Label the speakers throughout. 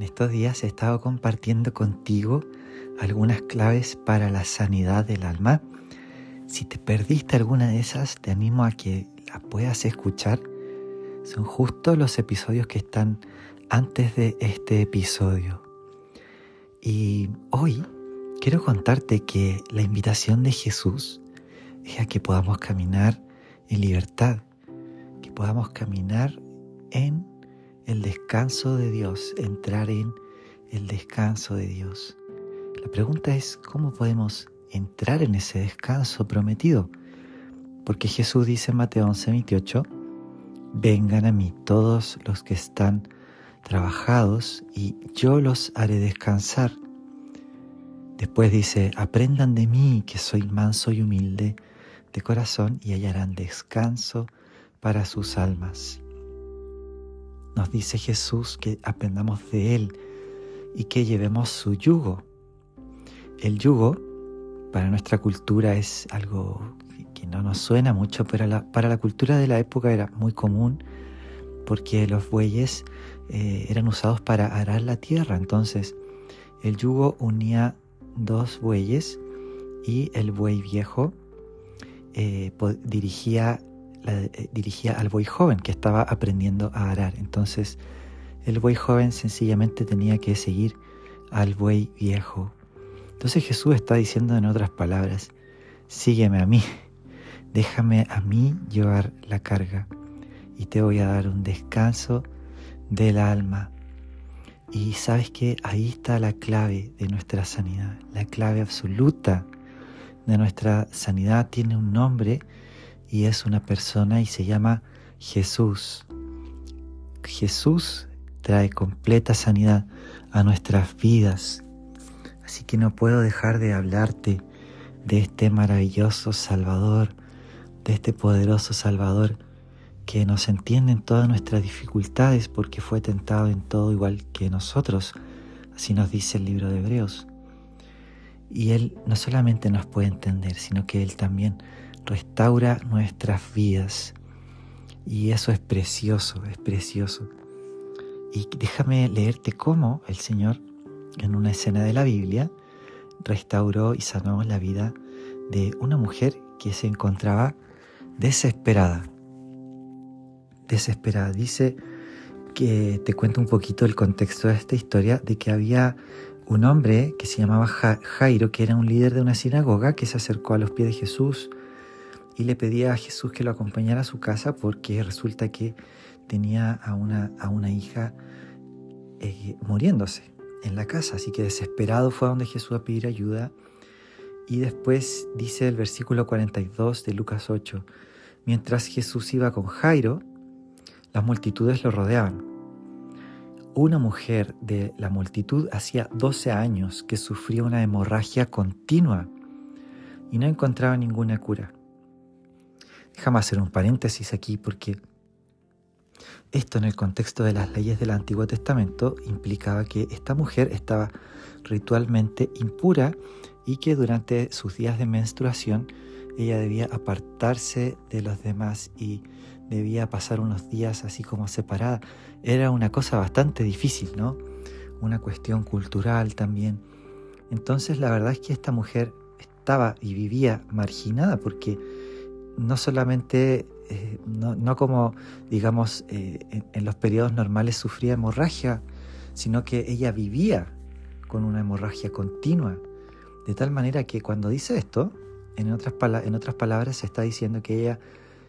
Speaker 1: En estos días he estado compartiendo contigo algunas claves para la sanidad del alma. Si te perdiste alguna de esas, te animo a que la puedas escuchar. Son justo los episodios que están antes de este episodio. Y hoy quiero contarte que la invitación de Jesús es a que podamos caminar en libertad, que podamos caminar en el descanso de Dios, entrar en el descanso de Dios. La pregunta es, ¿cómo podemos entrar en ese descanso prometido? Porque Jesús dice en Mateo 11, 28, vengan a mí todos los que están trabajados y yo los haré descansar. Después dice, aprendan de mí que soy manso y humilde de corazón y hallarán descanso para sus almas. Nos dice Jesús que aprendamos de Él y que llevemos su yugo. El yugo para nuestra cultura es algo que no nos suena mucho, pero para la cultura de la época era muy común porque los bueyes eh, eran usados para arar la tierra. Entonces el yugo unía dos bueyes y el buey viejo eh, dirigía eh, dirigía al buey joven que estaba aprendiendo a arar. Entonces el buey joven sencillamente tenía que seguir al buey viejo. Entonces Jesús está diciendo en otras palabras, sígueme a mí, déjame a mí llevar la carga y te voy a dar un descanso del alma. Y sabes que ahí está la clave de nuestra sanidad, la clave absoluta de nuestra sanidad tiene un nombre y es una persona y se llama Jesús. Jesús trae completa sanidad a nuestras vidas. Así que no puedo dejar de hablarte de este maravilloso Salvador, de este poderoso Salvador que nos entiende en todas nuestras dificultades porque fue tentado en todo igual que nosotros. Así nos dice el libro de Hebreos. Y Él no solamente nos puede entender, sino que Él también restaura nuestras vidas. Y eso es precioso, es precioso. Y déjame leerte cómo el Señor, en una escena de la Biblia, restauró y sanó la vida de una mujer que se encontraba desesperada. Desesperada. Dice que te cuento un poquito el contexto de esta historia, de que había un hombre que se llamaba Jairo, que era un líder de una sinagoga, que se acercó a los pies de Jesús y le pedía a Jesús que lo acompañara a su casa porque resulta que tenía a una, a una hija eh, muriéndose en la casa. Así que desesperado fue a donde Jesús a pedir ayuda. Y después dice el versículo 42 de Lucas 8, mientras Jesús iba con Jairo, las multitudes lo rodeaban. Una mujer de la multitud hacía 12 años que sufría una hemorragia continua y no encontraba ninguna cura. Déjame hacer un paréntesis aquí porque esto en el contexto de las leyes del Antiguo Testamento implicaba que esta mujer estaba ritualmente impura y que durante sus días de menstruación ella debía apartarse de los demás y debía pasar unos días así como separada. Era una cosa bastante difícil, ¿no? Una cuestión cultural también. Entonces la verdad es que esta mujer estaba y vivía marginada porque no solamente, eh, no, como, digamos, eh, en, los periodos normales sufría hemorragia, sino que ella vivía con una hemorragia continua. De tal manera que cuando dice esto, en otras, en otras palabras, se está diciendo que ella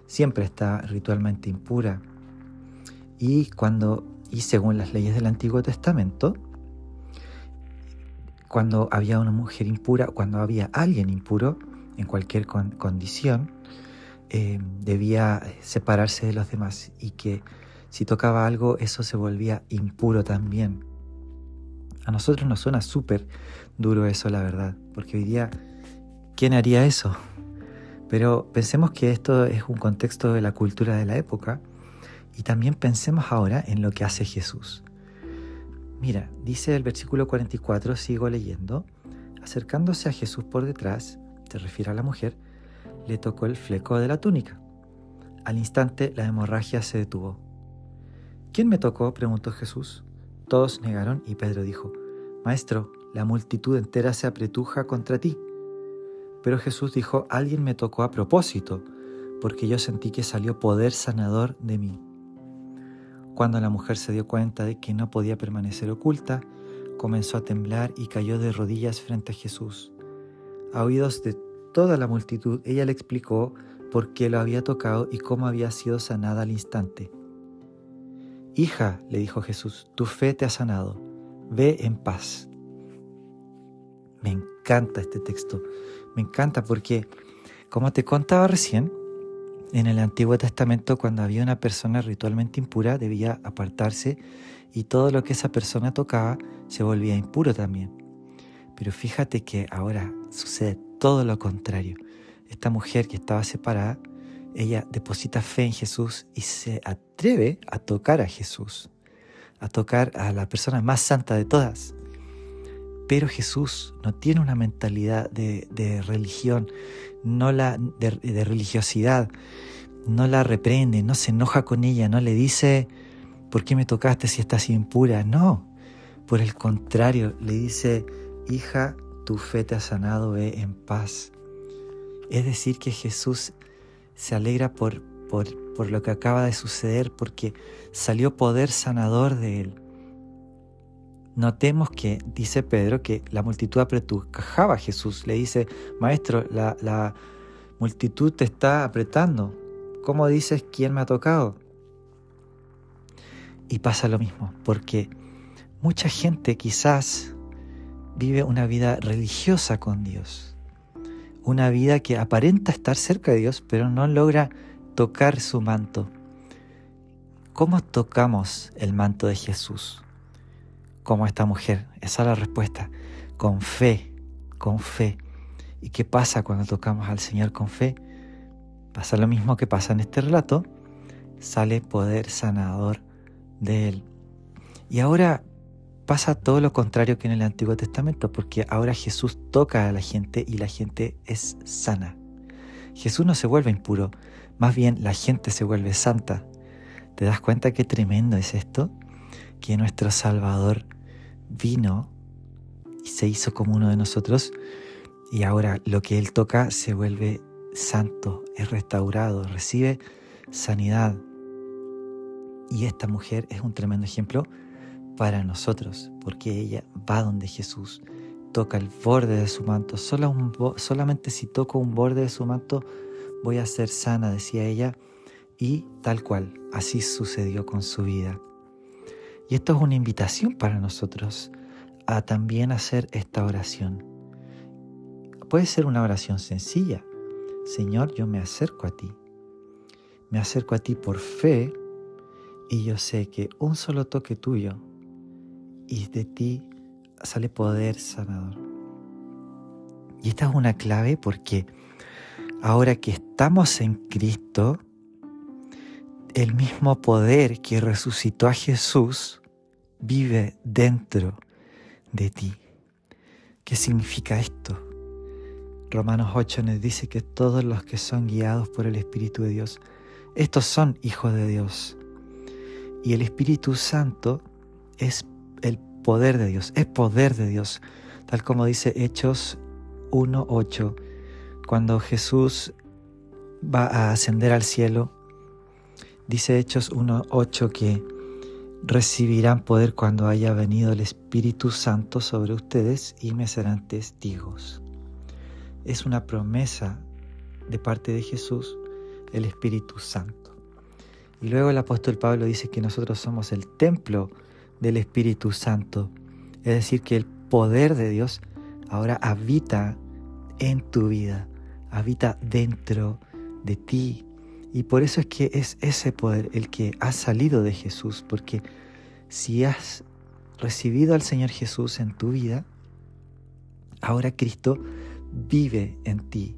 Speaker 1: siempre está ritualmente impura. Y cuando, y según las leyes del Antiguo Testamento, cuando había una mujer impura, cuando había alguien impuro, en cualquier condición, eh, debía separarse de los demás y que si tocaba algo eso se volvía impuro también. A nosotros nos suena súper duro eso, la verdad, porque hoy día, ¿quién haría eso? Pero pensemos que esto es un contexto de la cultura de la época y también pensemos ahora en lo que hace Jesús. Mira, dice el versículo 44, sigo leyendo, acercándose a Jesús por detrás, se refiere a la mujer, le tocó el fleco de la túnica. Al instante la hemorragia se detuvo. ¿Quién me tocó? preguntó Jesús. Todos negaron y Pedro dijo, Maestro, la multitud entera se apretuja contra ti. Pero Jesús dijo, alguien me tocó a propósito, porque yo sentí que salió poder sanador de mí. Cuando la mujer se dio cuenta de que no podía permanecer oculta, comenzó a temblar y cayó de rodillas frente a Jesús. A oídos de toda la multitud, ella le explicó por qué lo había tocado y cómo había sido sanada al instante. Hija, le dijo Jesús, tu fe te ha sanado, ve en paz. Me encanta este texto, me encanta porque, como te contaba recién, en el Antiguo Testamento cuando había una persona ritualmente impura debía apartarse y todo lo que esa persona tocaba se volvía impuro también. Pero fíjate que ahora sucede todo lo contrario. Esta mujer que estaba separada, ella deposita fe en Jesús y se atreve a tocar a Jesús, a tocar a la persona más santa de todas. Pero Jesús no tiene una mentalidad de, religión, no la de, religiosidad, no la reprende, no se enoja con ella, no le dice, ¿por qué me tocaste si estás impura? No, por el contrario, le dice, hija, tu fe te ha sanado, ve en paz. Es decir, que Jesús se alegra por, por, por lo que acaba de suceder, porque salió poder sanador de él. Notemos que, dice Pedro, que la multitud apretujaba a Jesús. Le dice, Maestro, la, multitud te está apretando. ¿Cómo dices quién me ha tocado? Y pasa lo mismo, porque mucha gente quizás vive una vida religiosa con Dios. Una vida que aparenta estar cerca de Dios, pero no logra tocar su manto. ¿Cómo tocamos el manto de Jesús? como esta mujer? Esa es la respuesta. Con fe, con fe. ¿Y qué pasa cuando tocamos al Señor con fe? Pasa lo mismo que pasa en este relato. Sale poder sanador de Él. Y ahora pasa todo lo contrario que en el Antiguo Testamento, porque ahora Jesús toca a la gente y la gente es sana. Jesús no se vuelve impuro, más bien la gente se vuelve santa. ¿Te das cuenta qué tremendo es esto? que nuestro Salvador vino y se hizo como uno de nosotros y ahora lo que Él toca se vuelve santo, es restaurado, recibe sanidad. Y esta mujer es un tremendo ejemplo para nosotros, porque ella va donde Jesús, toca el borde de su manto. solamente si toco un borde de su manto voy a ser sana, decía ella, y tal cual, así sucedió con su vida. Y esto es una invitación para nosotros a también hacer esta oración. Puede ser una oración sencilla. Señor, yo me acerco a ti. Me acerco a ti por fe y yo sé que un solo toque tuyo y de ti sale poder sanador. Y esta es una clave porque ahora que estamos en Cristo, el mismo poder que resucitó a Jesús vive dentro de ti. ¿Qué significa esto? Romanos 8 nos dice que todos los que son guiados por el Espíritu de Dios, estos son hijos de Dios. Y el Espíritu Santo es el poder de Dios, es poder de Dios, tal como dice Hechos 1.8, cuando Jesús va a ascender al cielo, dice Hechos 1.8 que recibirán poder cuando haya venido el Espíritu Santo sobre ustedes y me serán testigos. Es una promesa de parte de Jesús, el Espíritu Santo. Y luego el apóstol Pablo dice que nosotros somos el templo del Espíritu Santo, es decir, que el poder de Dios ahora habita en tu vida, habita dentro de ti, y por eso es que es ese poder el que ha salido de Jesús, porque si has recibido al Señor Jesús en tu vida, ahora Cristo vive en ti.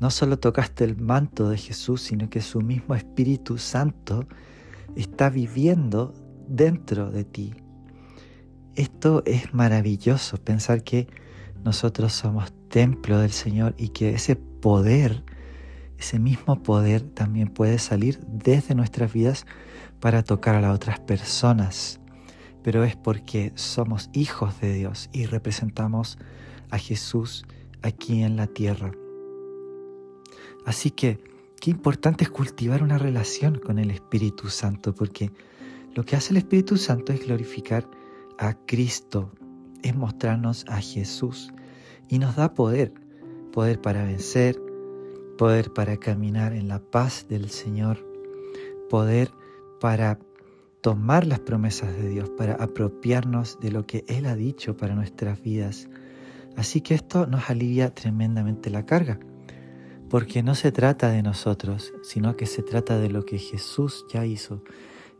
Speaker 1: No solo tocaste el manto de Jesús, sino que su mismo Espíritu Santo está viviendo dentro de ti. Esto es maravilloso, pensar que nosotros somos templo del Señor y que ese poder ese mismo poder también puede salir desde nuestras vidas para tocar a las otras personas. pero es porque somos hijos de Dios y representamos a Jesús aquí en la tierra. Así que qué importante es cultivar una relación con el Espíritu Santo, porque lo que hace el Espíritu Santo es glorificar a Cristo, es mostrarnos a Jesús y nos da poder, poder para vencer, poder para caminar en la paz del Señor, poder para tomar las promesas de Dios, para apropiarnos de lo que Él ha dicho para nuestras vidas. Así que esto nos alivia tremendamente la carga, porque no se trata de nosotros, sino que se trata de lo que Jesús ya hizo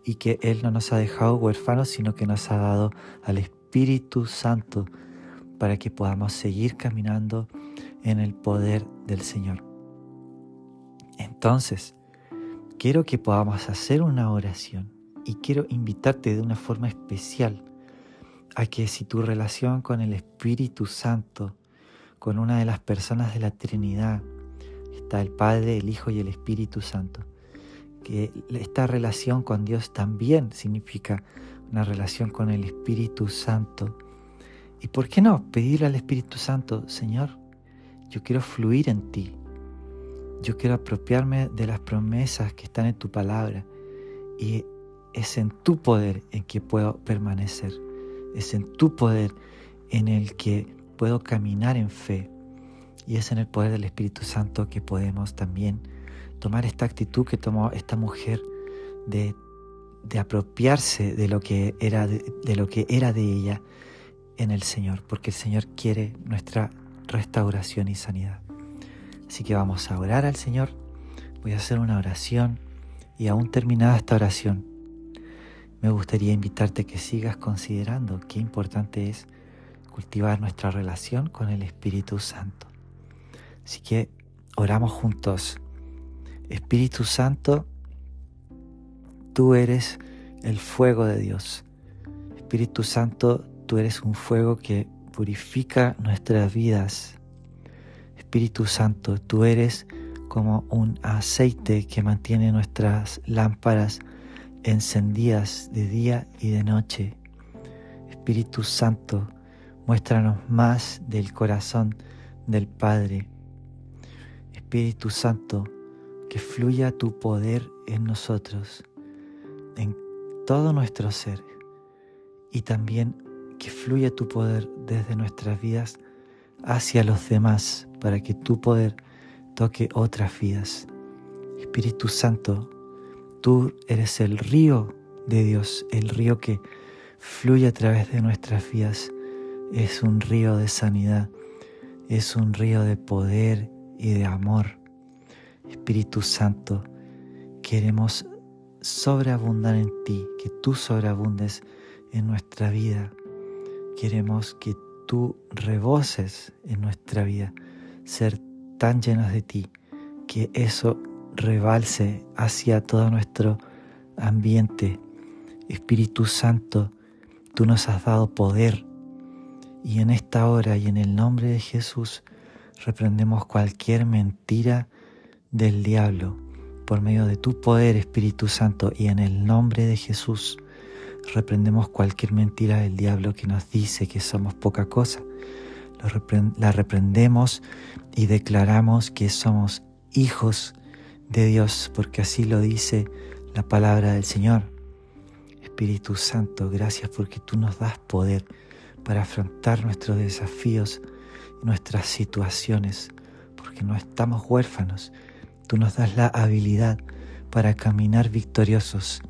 Speaker 1: y que Él no nos ha dejado huérfanos, sino que nos ha dado al Espíritu Santo para que podamos seguir caminando en el poder del Señor. Entonces, quiero que podamos hacer una oración y quiero invitarte de una forma especial a que si tu relación con el Espíritu Santo, con una de las personas de la Trinidad, está el Padre, el Hijo y el Espíritu Santo, que esta relación con Dios también significa una relación con el Espíritu Santo. ¿Y por qué no pedirle al Espíritu Santo, Señor, yo quiero fluir en ti, yo quiero apropiarme de las promesas que están en tu palabra y es en tu poder en que puedo permanecer, es en tu poder en el que puedo caminar en fe. Y es en el poder del Espíritu Santo que podemos también tomar esta actitud que tomó esta mujer de, apropiarse de lo, que era de, de lo que era de ella en el Señor, porque el Señor quiere nuestra restauración y sanidad. Así que vamos a orar al Señor. Voy a hacer una oración y aún terminada esta oración, me gustaría invitarte a que sigas considerando qué importante es cultivar nuestra relación con el Espíritu Santo. Así que oramos juntos. Espíritu Santo, tú eres el fuego de Dios. Espíritu Santo, tú eres un fuego que purifica nuestras vidas. Espíritu Santo, tú eres como un aceite que mantiene nuestras lámparas encendidas de día y de noche. Espíritu Santo, muéstranos más del corazón del Padre. Espíritu Santo, que fluya tu poder en nosotros, en todo nuestro ser, y también que fluya tu poder desde nuestras vidas hacia los demás, para que tu poder toque otras vidas. Espíritu Santo, Tú eres el río de Dios, el río que fluye a través de nuestras vidas. Es un río de sanidad, es un río de poder y de amor. Espíritu Santo, queremos sobreabundar en ti, que tú sobreabundes en nuestra vida. Queremos que tú reboses en nuestra vida, ser tan llenos de ti, que eso rebalse hacia todo nuestro ambiente. Espíritu Santo, tú nos has dado poder y en esta hora y en el nombre de Jesús reprendemos cualquier mentira del diablo por medio de tu poder, Espíritu Santo, y en el nombre de Jesús reprendemos cualquier mentira del diablo que nos dice que somos poca cosa. La reprendemos y declaramos que somos hijos de Dios, porque así lo dice la palabra del Señor. Espíritu Santo, gracias porque tú nos das poder para afrontar nuestros desafíos, nuestras situaciones, porque no estamos huérfanos. Tú nos das la habilidad para caminar victoriosos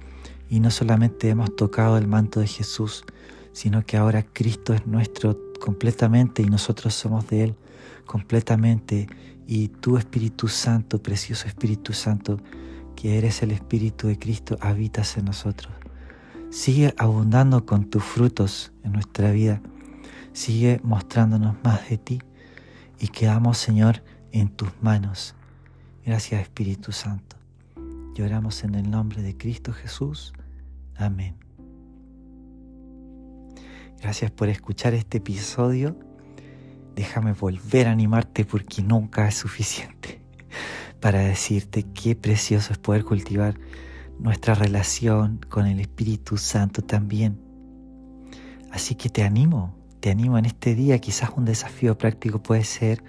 Speaker 1: y no solamente hemos tocado el manto de Jesús, sino que ahora Cristo es nuestro completamente y nosotros somos de Él completamente y tu Espíritu Santo, precioso Espíritu Santo, que eres el Espíritu de Cristo, habitas en nosotros. Sigue abundando con tus frutos en nuestra vida. Sigue mostrándonos más de ti y quedamos, Señor, en tus manos. Gracias, Espíritu Santo. Lloramos en el nombre de Cristo Jesús. Amén. Gracias por escuchar este episodio déjame volver a animarte porque nunca es suficiente para decirte qué precioso es poder cultivar nuestra relación con el Espíritu Santo también. Así que te animo, te animo en este día, quizás un desafío práctico puede ser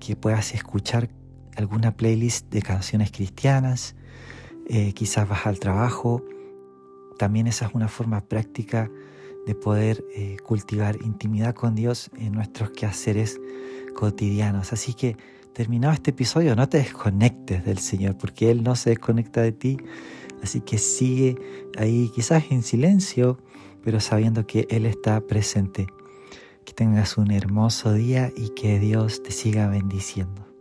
Speaker 1: que puedas escuchar alguna playlist de canciones cristianas, eh, quizás vas al trabajo, también esa es una forma práctica de poder eh, cultivar intimidad con Dios en nuestros quehaceres cotidianos. Así que terminado este episodio, no te desconectes del Señor, porque Él no se desconecta de ti. Así que sigue ahí quizás en silencio, pero sabiendo que Él está presente. Que tengas un hermoso día y que Dios te siga bendiciendo.